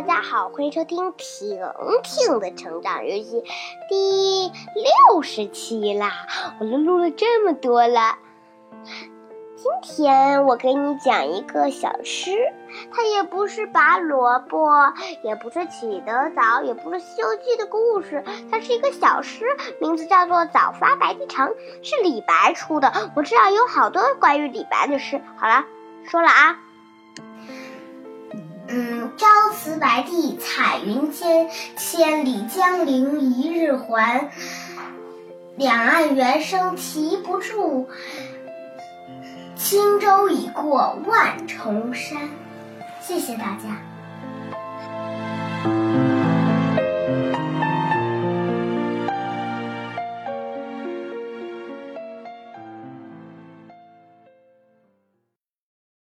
大家好，欢迎收听婷婷的成长日记第六十期啦！我都录了这么多了。今天我给你讲一个小诗，它也不是拔萝卜，也不是起得早，也不是《西游记》的故事，它是一个小诗，名字叫做《早发白帝城》，是李白出的。我知道有好多关于李白的诗。好了，说了啊。白帝彩云间，千里江陵一日还。两岸猿声啼不住，轻舟已过万重山。谢谢大家。